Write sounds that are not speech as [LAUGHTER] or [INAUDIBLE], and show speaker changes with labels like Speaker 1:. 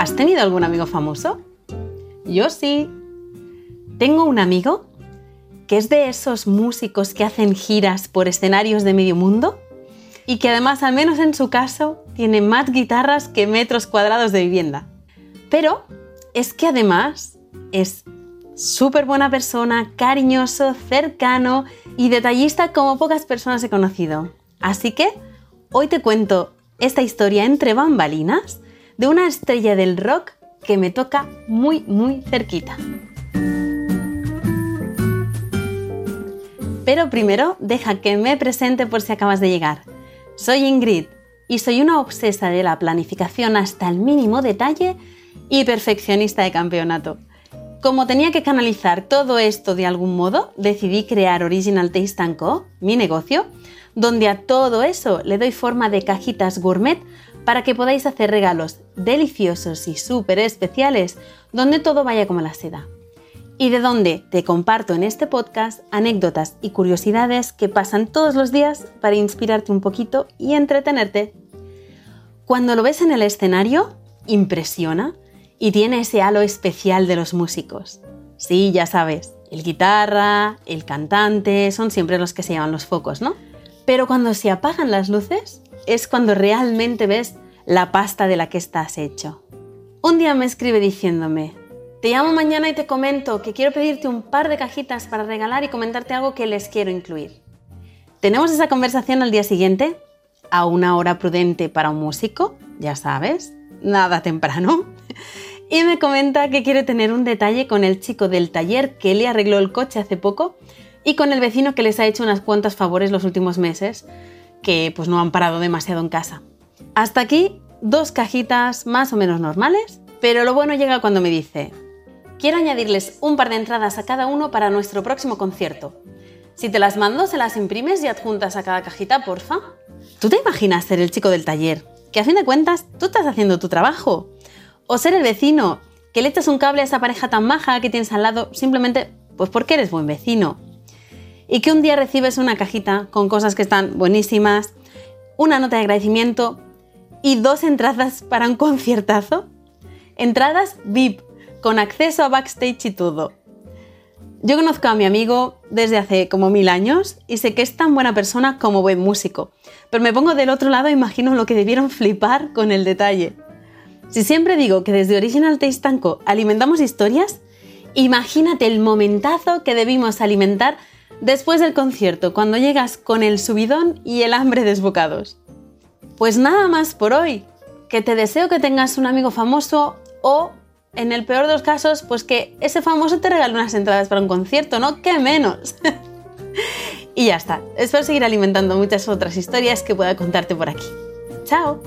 Speaker 1: ¿Has tenido algún amigo famoso? Yo sí. Tengo un amigo que es de esos músicos que hacen giras por escenarios de medio mundo y que además, al menos en su caso, tiene más guitarras que metros cuadrados de vivienda. Pero es que además es súper buena persona, cariñoso, cercano y detallista como pocas personas he conocido. Así que hoy te cuento esta historia entre bambalinas de una estrella del rock que me toca muy, muy cerquita. Pero primero, deja que me presente por si acabas de llegar. Soy Ingrid y soy una obsesa de la planificación hasta el mínimo detalle y perfeccionista de campeonato. Como tenía que canalizar todo esto de algún modo, decidí crear Original Taste Co., mi negocio, donde a todo eso le doy forma de cajitas gourmet para que podáis hacer regalos deliciosos y súper especiales donde todo vaya como la seda. Y de donde te comparto en este podcast anécdotas y curiosidades que pasan todos los días para inspirarte un poquito y entretenerte. Cuando lo ves en el escenario, impresiona y tiene ese halo especial de los músicos. Sí, ya sabes, el guitarra, el cantante, son siempre los que se llevan los focos, ¿no? Pero cuando se apagan las luces es cuando realmente ves la pasta de la que estás hecho. Un día me escribe diciéndome, te llamo mañana y te comento que quiero pedirte un par de cajitas para regalar y comentarte algo que les quiero incluir. Tenemos esa conversación al día siguiente, a una hora prudente para un músico, ya sabes, nada temprano [LAUGHS] y me comenta que quiere tener un detalle con el chico del taller que le arregló el coche hace poco y con el vecino que les ha hecho unas cuantas favores los últimos meses que pues no han parado demasiado en casa. Hasta aquí dos cajitas más o menos normales, pero lo bueno llega cuando me dice, quiero añadirles un par de entradas a cada uno para nuestro próximo concierto. Si te las mando, se las imprimes y adjuntas a cada cajita, porfa. ¿Tú te imaginas ser el chico del taller? Que a fin de cuentas tú estás haciendo tu trabajo o ser el vecino, que le echas un cable a esa pareja tan maja que tienes al lado simplemente pues porque eres buen vecino. Y que un día recibes una cajita con cosas que están buenísimas, una nota de agradecimiento y dos entradas para un conciertazo. Entradas VIP, con acceso a backstage y todo. Yo conozco a mi amigo desde hace como mil años y sé que es tan buena persona como buen músico, pero me pongo del otro lado e imagino lo que debieron flipar con el detalle. Si siempre digo que desde Original Taste Co alimentamos historias, imagínate el momentazo que debimos alimentar después del concierto, cuando llegas con el subidón y el hambre desbocados. Pues nada más por hoy. Que te deseo que tengas un amigo famoso o, en el peor de los casos, pues que ese famoso te regale unas entradas para un concierto, ¿no? ¡Qué menos! [LAUGHS] y ya está. Espero seguir alimentando muchas otras historias que pueda contarte por aquí. ¡Chao!